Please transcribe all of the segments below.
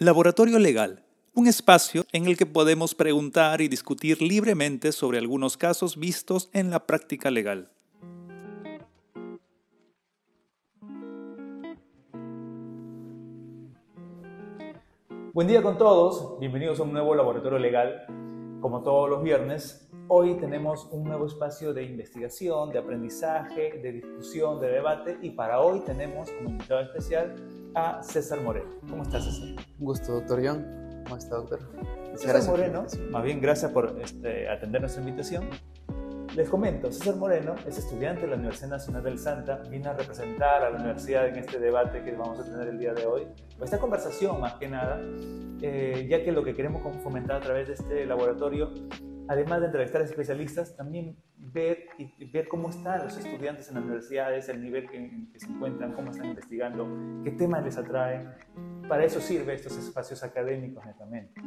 Laboratorio Legal, un espacio en el que podemos preguntar y discutir libremente sobre algunos casos vistos en la práctica legal. Buen día con todos, bienvenidos a un nuevo laboratorio legal. Como todos los viernes, hoy tenemos un nuevo espacio de investigación, de aprendizaje, de discusión, de debate y para hoy tenemos como invitado especial a César Moreno. ¿Cómo estás, César? Un gusto, doctor John. ¿Cómo está, doctor? César Moreno, más bien gracias por este, atender nuestra invitación. Les comento, César Moreno es estudiante de la Universidad Nacional del Santa, vino a representar a la universidad en este debate que vamos a tener el día de hoy, esta conversación más que nada, eh, ya que lo que queremos fomentar a través de este laboratorio además de entrevistar a especialistas, también ver, y, ver cómo están los estudiantes en las universidades, el nivel en que se encuentran, cómo están investigando, qué temas les atraen. Para eso sirve estos espacios académicos netamente.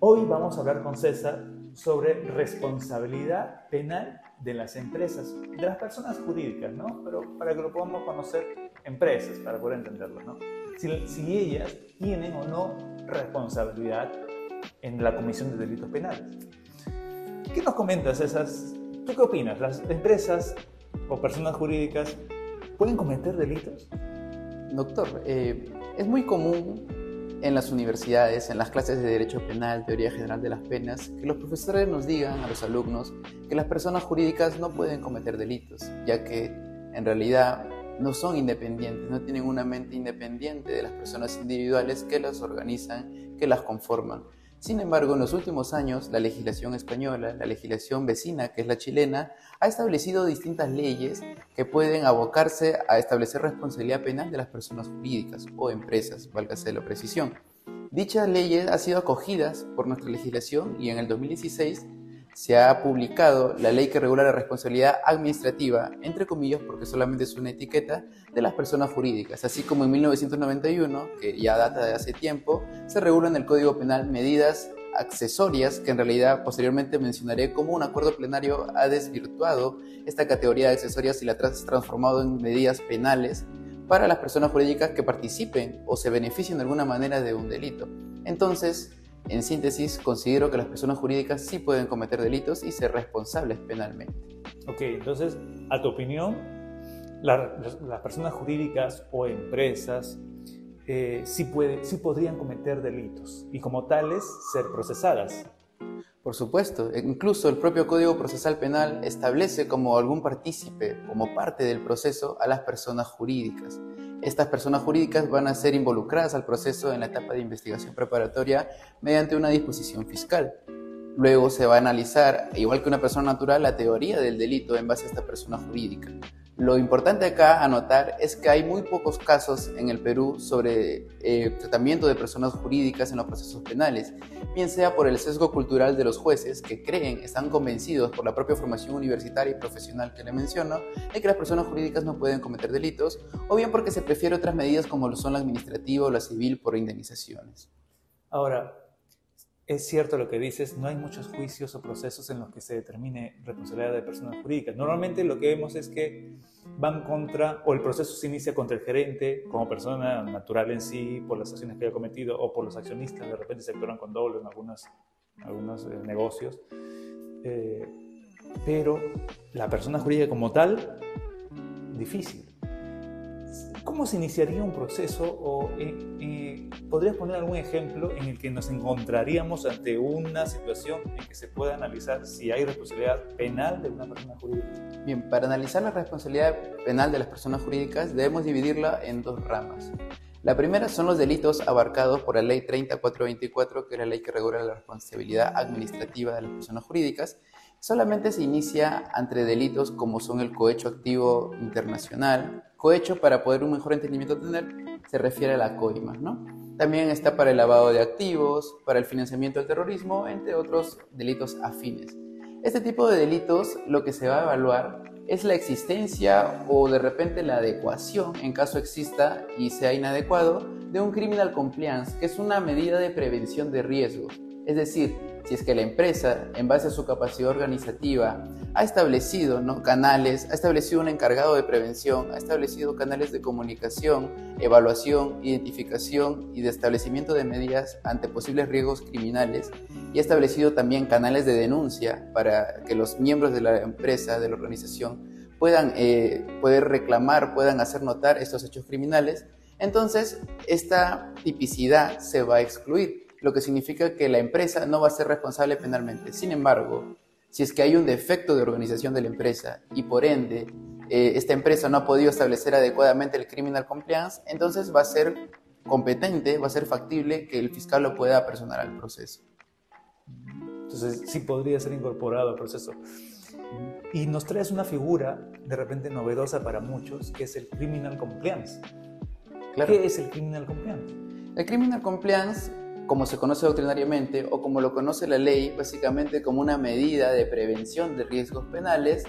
Hoy vamos a hablar con César sobre responsabilidad penal de las empresas, de las personas jurídicas, ¿no? Pero para que lo podamos conocer, empresas, para poder entenderlo, ¿no? Si, si ellas tienen o no responsabilidad en la comisión de delitos penales. ¿Qué nos comentas esas? ¿Tú qué opinas? ¿Las empresas o personas jurídicas pueden cometer delitos? Doctor, eh, es muy común en las universidades, en las clases de Derecho Penal, Teoría General de las Penas, que los profesores nos digan a los alumnos que las personas jurídicas no pueden cometer delitos, ya que en realidad no son independientes, no tienen una mente independiente de las personas individuales que las organizan, que las conforman. Sin embargo, en los últimos años, la legislación española, la legislación vecina, que es la chilena, ha establecido distintas leyes que pueden abocarse a establecer responsabilidad penal de las personas jurídicas o empresas, válgase la precisión. Dichas leyes han sido acogidas por nuestra legislación y en el 2016 se ha publicado la ley que regula la responsabilidad administrativa, entre comillas porque solamente es una etiqueta, de las personas jurídicas, así como en 1991, que ya data de hace tiempo, se regula en el Código Penal medidas accesorias que en realidad posteriormente mencionaré cómo un acuerdo plenario ha desvirtuado esta categoría de accesorias y la ha transformado en medidas penales para las personas jurídicas que participen o se beneficien de alguna manera de un delito. Entonces, en síntesis, considero que las personas jurídicas sí pueden cometer delitos y ser responsables penalmente. Ok, entonces, a tu opinión, las personas jurídicas o empresas eh, sí, puede, sí podrían cometer delitos y como tales ser procesadas. Por supuesto, incluso el propio Código Procesal Penal establece como algún partícipe, como parte del proceso, a las personas jurídicas. Estas personas jurídicas van a ser involucradas al proceso en la etapa de investigación preparatoria mediante una disposición fiscal. Luego se va a analizar, igual que una persona natural, la teoría del delito en base a esta persona jurídica. Lo importante acá anotar es que hay muy pocos casos en el Perú sobre eh, tratamiento de personas jurídicas en los procesos penales, bien sea por el sesgo cultural de los jueces que creen, están convencidos por la propia formación universitaria y profesional que le menciono, de que las personas jurídicas no pueden cometer delitos, o bien porque se prefiere otras medidas como lo son la administrativa o la civil por indemnizaciones. Ahora, es cierto lo que dices, no hay muchos juicios o procesos en los que se determine responsabilidad de personas jurídicas. Normalmente lo que vemos es que van contra, o el proceso se inicia contra el gerente como persona natural en sí, por las acciones que haya cometido, o por los accionistas, de repente se actúan con doble en algunos, algunos eh, negocios. Eh, pero la persona jurídica como tal, difícil. ¿Cómo se iniciaría un proceso o eh, eh, podrías poner algún ejemplo en el que nos encontraríamos ante una situación en que se pueda analizar si hay responsabilidad penal de una persona jurídica? Bien, para analizar la responsabilidad penal de las personas jurídicas debemos dividirla en dos ramas. La primera son los delitos abarcados por la Ley 3424, que es la ley que regula la responsabilidad administrativa de las personas jurídicas. Solamente se inicia ante delitos como son el cohecho activo internacional, Cohecho, para poder un mejor entendimiento tener, se refiere a la coima, ¿no? También está para el lavado de activos, para el financiamiento del terrorismo, entre otros delitos afines. Este tipo de delitos lo que se va a evaluar es la existencia o de repente la adecuación, en caso exista y sea inadecuado, de un criminal compliance, que es una medida de prevención de riesgos. Es decir, si es que la empresa, en base a su capacidad organizativa, ha establecido canales, ha establecido un encargado de prevención, ha establecido canales de comunicación, evaluación, identificación y de establecimiento de medidas ante posibles riesgos criminales y ha establecido también canales de denuncia para que los miembros de la empresa, de la organización, puedan eh, poder reclamar, puedan hacer notar estos hechos criminales, entonces esta tipicidad se va a excluir lo que significa que la empresa no va a ser responsable penalmente. Sin embargo, si es que hay un defecto de organización de la empresa y por ende eh, esta empresa no ha podido establecer adecuadamente el criminal compliance, entonces va a ser competente, va a ser factible que el fiscal lo pueda personar al proceso. Entonces sí podría ser incorporado al proceso. Y nos traes una figura de repente novedosa para muchos, que es el criminal compliance. ¿Qué es el criminal compliance? El criminal compliance como se conoce doctrinariamente o como lo conoce la ley, básicamente como una medida de prevención de riesgos penales,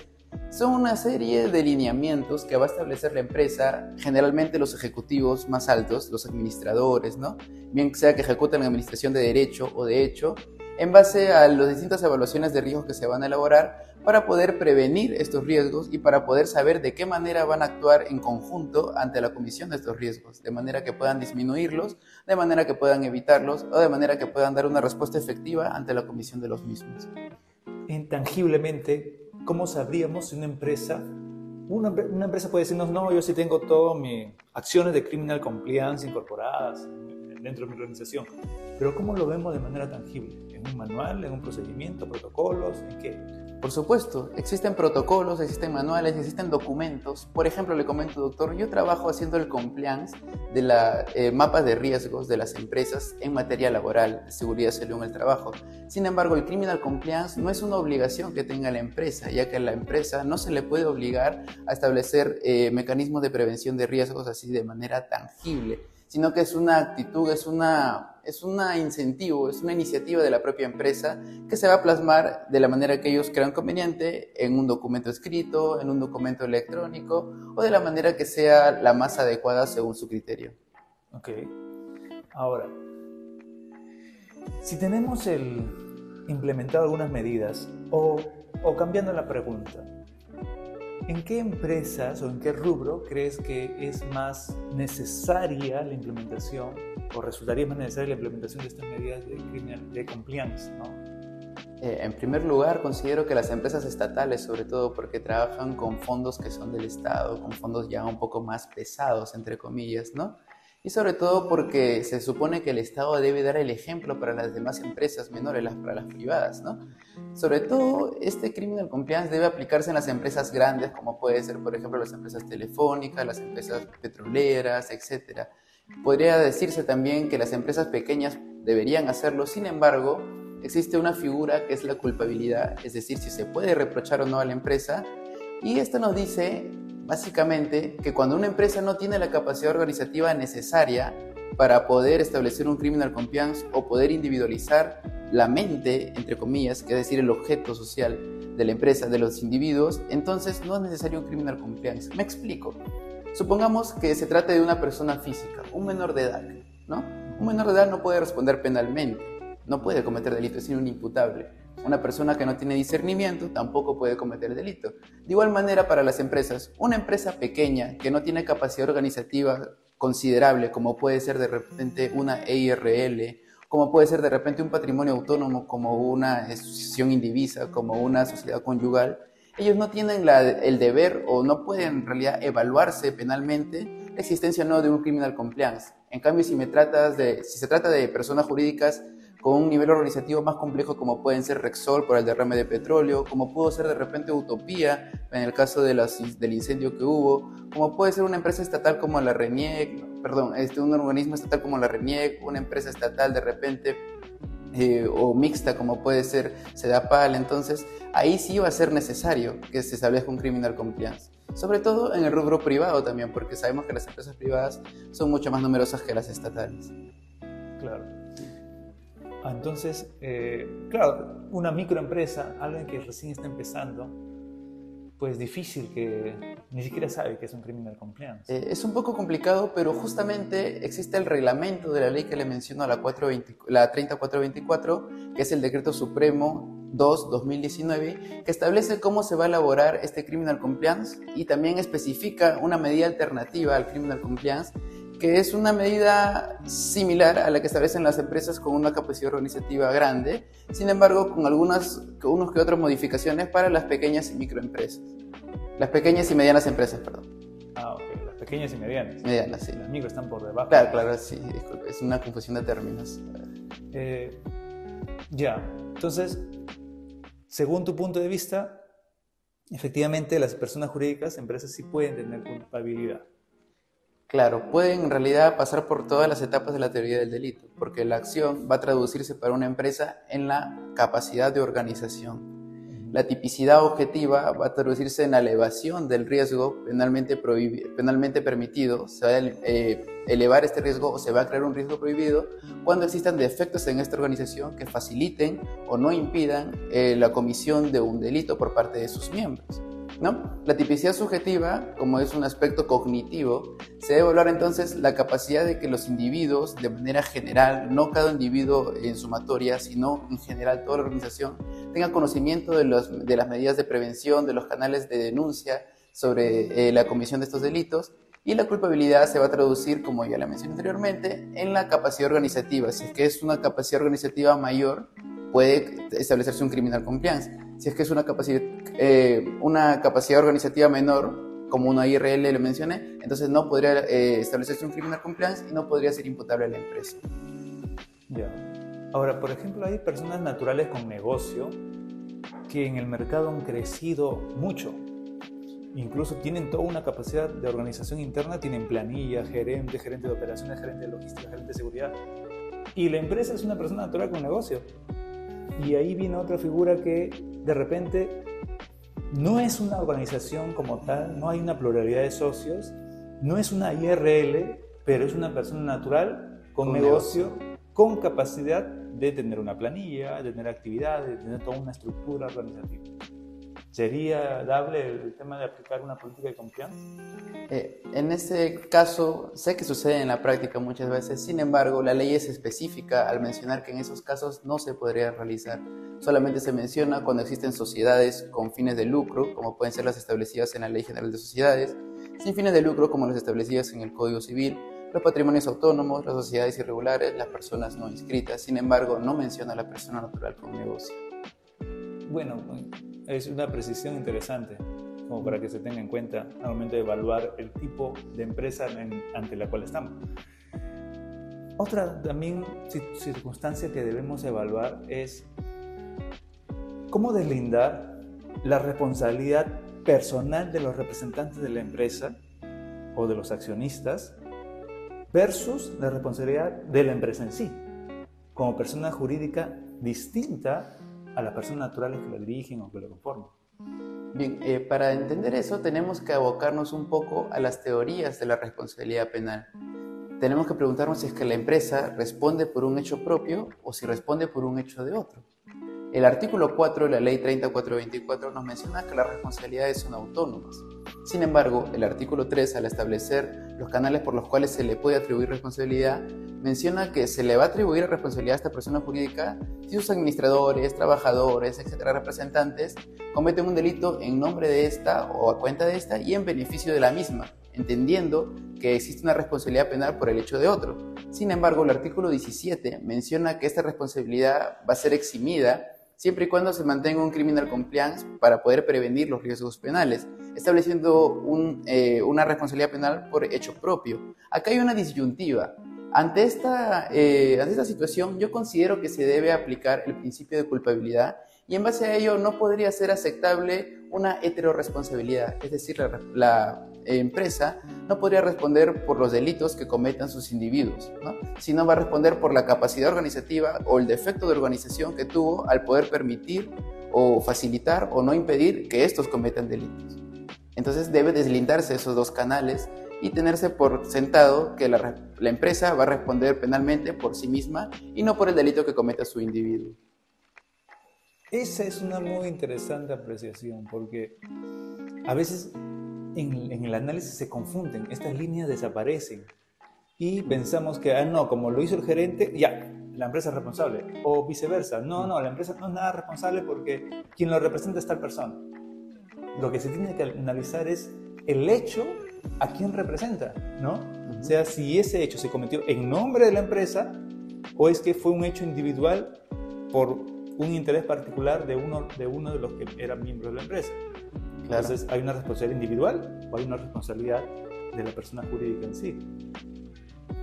son una serie de lineamientos que va a establecer la empresa, generalmente los ejecutivos más altos, los administradores, ¿no? Bien sea que ejecuten la administración de derecho o de hecho, en base a las distintas evaluaciones de riesgos que se van a elaborar para poder prevenir estos riesgos y para poder saber de qué manera van a actuar en conjunto ante la comisión de estos riesgos, de manera que puedan disminuirlos, de manera que puedan evitarlos o de manera que puedan dar una respuesta efectiva ante la comisión de los mismos. Intangiblemente, ¿cómo sabríamos si una empresa, una, empresa puede decirnos, no, yo sí tengo todas mis acciones de criminal compliance incorporadas dentro de mi organización, pero ¿cómo lo vemos de manera tangible? ¿En un manual, en un procedimiento, protocolos, en qué? Por supuesto, existen protocolos, existen manuales, existen documentos. Por ejemplo, le comento, doctor, yo trabajo haciendo el compliance de la eh, mapas de riesgos de las empresas en materia laboral, seguridad salud en el trabajo. Sin embargo, el criminal compliance no es una obligación que tenga la empresa, ya que a la empresa no se le puede obligar a establecer eh, mecanismos de prevención de riesgos así de manera tangible sino que es una actitud, es una es un incentivo, es una iniciativa de la propia empresa que se va a plasmar de la manera que ellos crean conveniente en un documento escrito, en un documento electrónico o de la manera que sea la más adecuada según su criterio. Ok. Ahora, si tenemos el implementado algunas medidas o, o cambiando la pregunta, ¿En qué empresas o en qué rubro crees que es más necesaria la implementación o resultaría más necesaria la implementación de estas medidas de, de compliance? ¿no? Eh, en primer lugar, considero que las empresas estatales, sobre todo porque trabajan con fondos que son del Estado, con fondos ya un poco más pesados, entre comillas, ¿no? Y sobre todo porque se supone que el Estado debe dar el ejemplo para las demás empresas menores, para las privadas, ¿no? Sobre todo, este criminal compliance debe aplicarse en las empresas grandes, como puede ser, por ejemplo, las empresas telefónicas, las empresas petroleras, etc. Podría decirse también que las empresas pequeñas deberían hacerlo, sin embargo, existe una figura que es la culpabilidad, es decir, si se puede reprochar o no a la empresa, y esto nos dice Básicamente, que cuando una empresa no tiene la capacidad organizativa necesaria para poder establecer un criminal compliance o poder individualizar la mente, entre comillas, que es decir, el objeto social de la empresa, de los individuos, entonces no es necesario un criminal compliance. Me explico. Supongamos que se trata de una persona física, un menor de edad, ¿no? Un menor de edad no puede responder penalmente, no puede cometer delito, es un imputable. Una persona que no tiene discernimiento tampoco puede cometer delito. De igual manera para las empresas, una empresa pequeña que no tiene capacidad organizativa considerable, como puede ser de repente una EIRL, como puede ser de repente un patrimonio autónomo, como una asociación indivisa, como una sociedad conyugal, ellos no tienen el deber o no pueden en realidad evaluarse penalmente la existencia no de un criminal compliance. En cambio, si, me tratas de, si se trata de personas jurídicas con un nivel organizativo más complejo como pueden ser Rexol por el derrame de petróleo, como pudo ser de repente Utopía en el caso de del incendio que hubo, como puede ser una empresa estatal como la RENIEC, perdón, este, un organismo estatal como la RENIEC, una empresa estatal de repente eh, o mixta como puede ser SEDAPAL, entonces ahí sí va a ser necesario que se establezca un criminal compliance. Sobre todo en el rubro privado también, porque sabemos que las empresas privadas son mucho más numerosas que las estatales. Claro. Ah, entonces, eh, claro, una microempresa, alguien que recién está empezando, pues difícil que ni siquiera sabe que es un criminal compliance. Eh, es un poco complicado, pero justamente existe el reglamento de la ley que le menciono, la, 420, la 30424, que es el decreto supremo 2-2019, que establece cómo se va a elaborar este criminal compliance y también especifica una medida alternativa al criminal compliance que es una medida similar a la que establecen las empresas con una capacidad organizativa grande, sin embargo con algunas, con unos que otras modificaciones para las pequeñas y microempresas. Las pequeñas y medianas empresas, perdón. Ah, ok, las pequeñas y medianas. Medianas, sí. Las micro están por debajo. Claro, claro, sí, disculpe, es una confusión de términos. Eh, ya, entonces, según tu punto de vista, efectivamente las personas jurídicas, empresas sí pueden tener culpabilidad. Claro, pueden en realidad pasar por todas las etapas de la teoría del delito, porque la acción va a traducirse para una empresa en la capacidad de organización. La tipicidad objetiva va a traducirse en la elevación del riesgo penalmente, permitido. Se va a eh, elevar este riesgo o se va a crear un riesgo prohibido cuando existan defectos en esta organización que faciliten o no impidan eh, la comisión de un delito por parte de sus miembros. ¿No? La tipicidad subjetiva, como es un aspecto cognitivo, se debe evaluar entonces la capacidad de que los individuos, de manera general, no cada individuo en sumatoria, sino en general toda la organización, tenga conocimiento de, las medidas de prevención, de los canales de denuncia sobre eh, la comisión de estos delitos y la culpabilidad se va a traducir, como ya la mencioné anteriormente, en la capacidad organizativa. Si es que es una capacidad organizativa mayor, puede establecerse un criminal compliance. Si es que es una capacidad, eh, una capacidad organizativa menor, como una IRL le mencioné, entonces no podría eh, establecerse un criminal compliance y no podría ser imputable a la empresa. Ya. Ahora, por ejemplo, hay personas naturales con negocio que en el mercado han crecido mucho. Incluso tienen toda una capacidad de organización interna, tienen planilla, gerente, gerente de operaciones, gerente de logística, gerente de seguridad. Y la empresa es una persona natural con negocio. Y ahí viene otra figura que de repente no es una organización como tal, no hay una pluralidad de socios, no es una IRL, pero es una persona natural con, negocio, con capacidad de tener una planilla, de tener actividades, de tener toda una estructura organizativa. ¿Sería dable el tema de aplicar una política de confianza? Eh, en este caso, sé que sucede en la práctica muchas veces, sin embargo, la ley es específica al mencionar que en esos casos no se podría realizar. Solamente se menciona cuando existen sociedades con fines de lucro, como pueden ser las establecidas en la Ley General de Sociedades, sin fines de lucro, como las establecidas en el Código Civil, los patrimonios autónomos, las sociedades irregulares, las personas no inscritas. Sin embargo, no menciona a la persona natural con negocio. Bueno, es una precisión interesante, como para que se tenga en cuenta al momento de evaluar el tipo de empresa ante la cual estamos. Otra también circunstancia que debemos evaluar es cómo deslindar la responsabilidad personal de los representantes de la empresa o de los accionistas versus la responsabilidad de la empresa en sí, como persona jurídica distinta a las personas naturales que lo dirigen o que lo conforman. Bien, eh, para entender eso tenemos que abocarnos un poco a las teorías de la responsabilidad penal. Tenemos que preguntarnos si es que la empresa responde por un hecho propio o si responde por un hecho de otro. El artículo 4 de la Ley 30424 nos menciona que las responsabilidades son autónomas. Sin embargo, el artículo 3, al establecer los canales por los cuales se le puede atribuir responsabilidad, menciona que se le va a atribuir responsabilidad a esta persona jurídica si sus administradores, trabajadores, etcétera, representantes cometen un delito en nombre de esta o a cuenta de esta y en beneficio de la misma, entendiendo que existe una responsabilidad penal por el hecho de otro. Sin embargo, el artículo 17 menciona que esta responsabilidad va a ser eximida siempre y cuando se mantenga un criminal compliance para poder prevenir los riesgos penales, estableciendo eh, una responsabilidad penal por hecho propio. Acá hay una disyuntiva. Ante esta, eh, ante esta situación, yo considero que se debe aplicar el principio de culpabilidad y en base a ello no podría ser aceptable una heteroresponsabilidad, es decir, la, empresa no podría responder por los delitos que cometan sus individuos, sino va a responder por la capacidad organizativa o el defecto de organización que tuvo al poder permitir o facilitar o no impedir que estos cometan delitos. Entonces debe deslindarse esos dos canales y tenerse por sentado que la, la, empresa va a responder penalmente por sí misma y no por el delito que cometa su individuo. Esa es una muy interesante apreciación porque a veces en, en el análisis se confunden, estas líneas desaparecen y pensamos que, ah, no, como lo hizo el gerente, ya, la empresa es responsable. O viceversa, no, no, la empresa no es nada responsable porque quien lo representa es tal persona. Lo que se tiene que analizar es el hecho a quién representa, ¿no? O sea, si ese hecho se cometió en nombre de la empresa o es que fue un hecho individual por un interés particular de uno de, uno de los que eran miembros de la empresa. Entonces, ¿hay una responsabilidad individual o hay una responsabilidad de la persona jurídica en sí?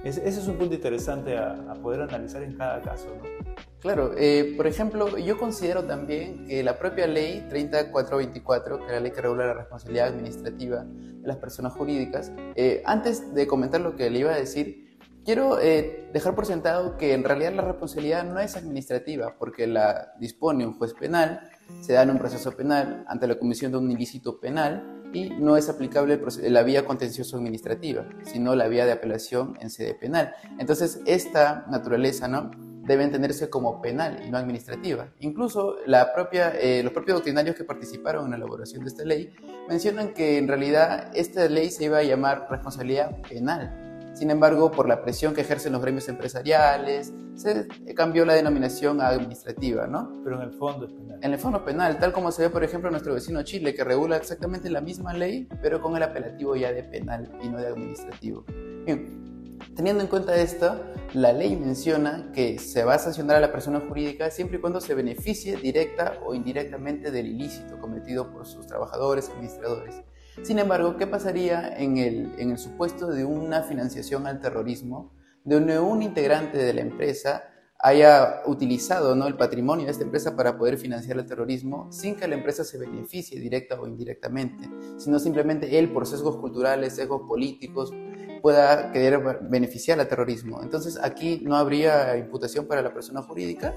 Ese, es un punto interesante a, poder analizar en cada caso. ¿no? Claro, eh, por ejemplo, yo considero también que la propia ley 3424, que es la ley que regula la responsabilidad administrativa de las personas jurídicas, eh, antes de comentar lo que le iba a decir, quiero eh, dejar por sentado que en realidad la responsabilidad no es administrativa, porque la dispone un juez penal, se da en un proceso penal ante la comisión de un ilícito penal y no es aplicable la vía contencioso administrativa, sino la vía de apelación en sede penal. Entonces, esta naturaleza ¿no? debe entenderse como penal y no administrativa. Incluso la propia, eh, los propios doctrinarios que participaron en la elaboración de esta ley mencionan que en realidad esta ley se iba a llamar responsabilidad penal sin embargo, por la presión que ejercen los gremios empresariales, se cambió la denominación administrativa, ¿no? Pero en el fondo es penal. En el fondo penal, tal como se ve, por ejemplo, en nuestro vecino Chile, que regula exactamente la misma ley, pero con el apelativo ya de penal y no de administrativo. Bien, teniendo en cuenta esto, la ley menciona que se va a sancionar a la persona jurídica siempre y cuando se beneficie directa o indirectamente del ilícito cometido por sus trabajadores, administradores. Sin embargo, ¿qué pasaría en el, supuesto de una financiación al terrorismo, donde un integrante de la empresa haya utilizado ¿no? el patrimonio de esta empresa para poder financiar el terrorismo sin que la empresa se beneficie directa o indirectamente, sino simplemente él por sesgos culturales, sesgos políticos, pueda querer beneficiar al terrorismo. Entonces aquí no habría imputación para la persona jurídica,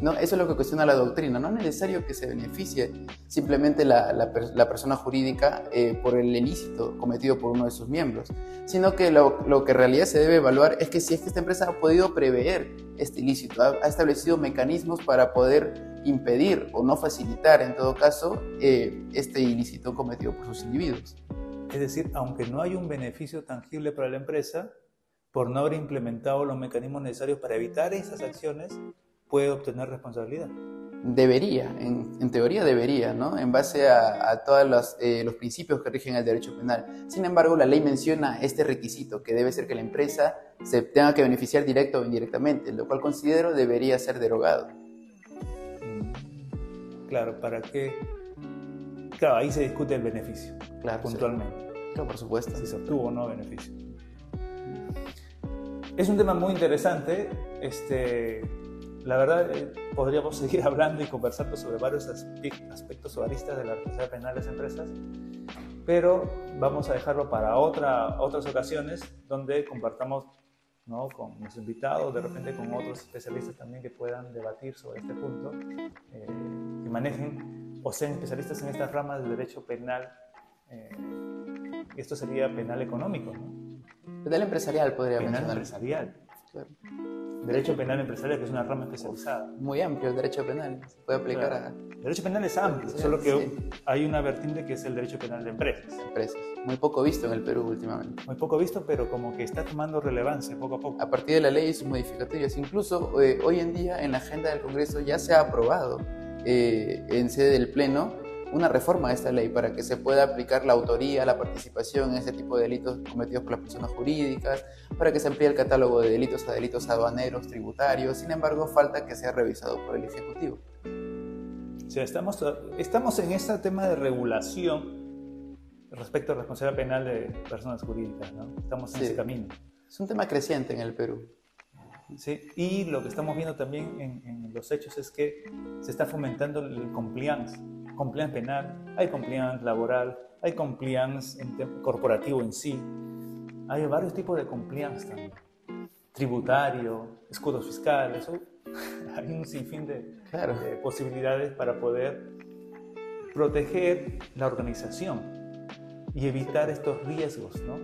¿no? Eso es lo que cuestiona la doctrina. No es necesario que se beneficie simplemente la, la, persona jurídica eh, por el ilícito cometido por uno de sus miembros, sino que lo, lo, que en realidad se debe evaluar es que si es que esta empresa ha podido prever este ilícito, ha, establecido mecanismos para poder impedir o no facilitar, en todo caso, eh, este ilícito cometido por sus individuos. Es decir, aunque no hay un beneficio tangible para la empresa, por no haber implementado los mecanismos necesarios para evitar esas acciones, puede obtener responsabilidad. Debería, en, teoría debería, ¿no? En base a, todos los, eh, los, principios que rigen el derecho penal. Sin embargo, la ley menciona este requisito, que debe ser que la empresa se tenga que beneficiar directo o indirectamente, lo cual considero debería ser derogado. Mm, claro, para que... Claro, ahí se discute el beneficio, claro, puntualmente. Claro, por supuesto. Si se obtuvo o no beneficio. Es un tema muy interesante. Este, la verdad, eh, podríamos seguir hablando y conversando sobre varios aspectos o aristas de la responsabilidad penal de las empresas, pero vamos a dejarlo para otra, otras ocasiones donde compartamos ¿no? con los invitados, de repente con otros especialistas también que puedan debatir sobre este punto, eh, que manejen o sean especialistas en estas ramas del derecho penal. Eh, esto sería penal económico, ¿no? Penal empresarial podría Penal empresarial. Claro. Derecho penal empresarial, que es una rama especializada. Muy amplio el derecho penal, se puede aplicar a... El derecho penal es amplio, solo que hay una vertiente que es el derecho penal de empresas. Empresas. Muy poco visto en el Perú últimamente. Muy poco visto, pero como que está tomando relevancia poco a poco. A partir de la ley y sus modificatorias. Incluso eh, hoy en día en la agenda del Congreso ya se ha aprobado eh, en sede del Pleno una reforma a esta ley para que se pueda aplicar la autoría, la participación en este tipo de delitos cometidos por las personas jurídicas, para que se amplíe el catálogo de delitos a delitos aduaneros, tributarios. Sin embargo, falta que sea revisado por el Ejecutivo. O sea, estamos, estamos en este tema de regulación respecto a responsabilidad penal de personas jurídicas, ¿no? Estamos en ese camino. Es un tema creciente en el Perú. ¿sí? Y lo que estamos viendo también en, en, los hechos es que se está fomentando el compliance compliance penal, hay compliance laboral, hay compliance corporativo en sí. Hay varios tipos de compliance también. Tributario, escudos fiscales, hay un sinfín de, de posibilidades para poder proteger la organización y evitar estos riesgos, ¿no?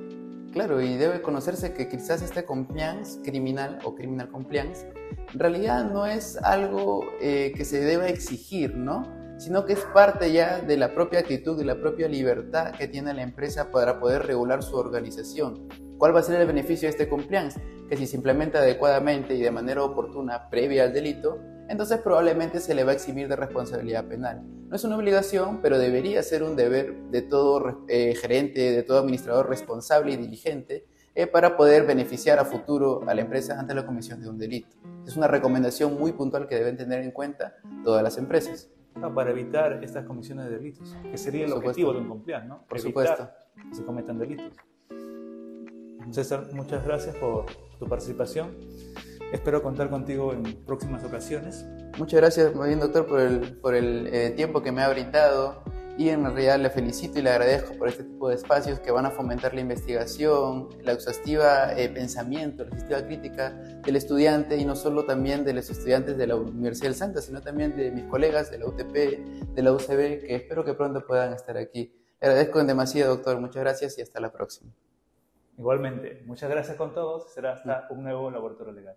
Claro, y debe conocerse que quizás este compliance criminal o criminal compliance en realidad no es algo eh, que se deba exigir, ¿no? Sino que es parte ya de la propia actitud y la propia libertad que tiene la empresa para poder regular su organización. ¿Cuál va a ser el beneficio de este compliance? Que si se implementa adecuadamente y de manera oportuna previa al delito, entonces probablemente se le va a eximir de responsabilidad penal. No es una obligación, pero debería ser un deber de todo eh, gerente, de todo administrador responsable y diligente eh, para poder beneficiar a futuro a la empresa ante la comisión de un delito. Es una recomendación muy puntual que deben tener en cuenta todas las empresas. Ah, para evitar estas comisiones de delitos, que sería el objetivo de un compliance, ¿no? Por supuesto. Que se cometan delitos. César, muchas gracias por tu participación. Espero contar contigo en próximas ocasiones. Muchas gracias, bien, doctor, por el, por el eh, tiempo que me ha brindado y en realidad le felicito y le agradezco por este tipo de espacios que van a fomentar la investigación, la exhaustiva eh, pensamiento, la exhaustiva crítica del estudiante y no solo también de los estudiantes de la Universidad del Santa, sino también de mis colegas de la UTP, de la UCB, que espero que pronto puedan estar aquí. Le agradezco en demasiado, doctor. Muchas gracias y hasta la próxima. Igualmente, muchas gracias con todos. Será hasta un nuevo laboratorio legal.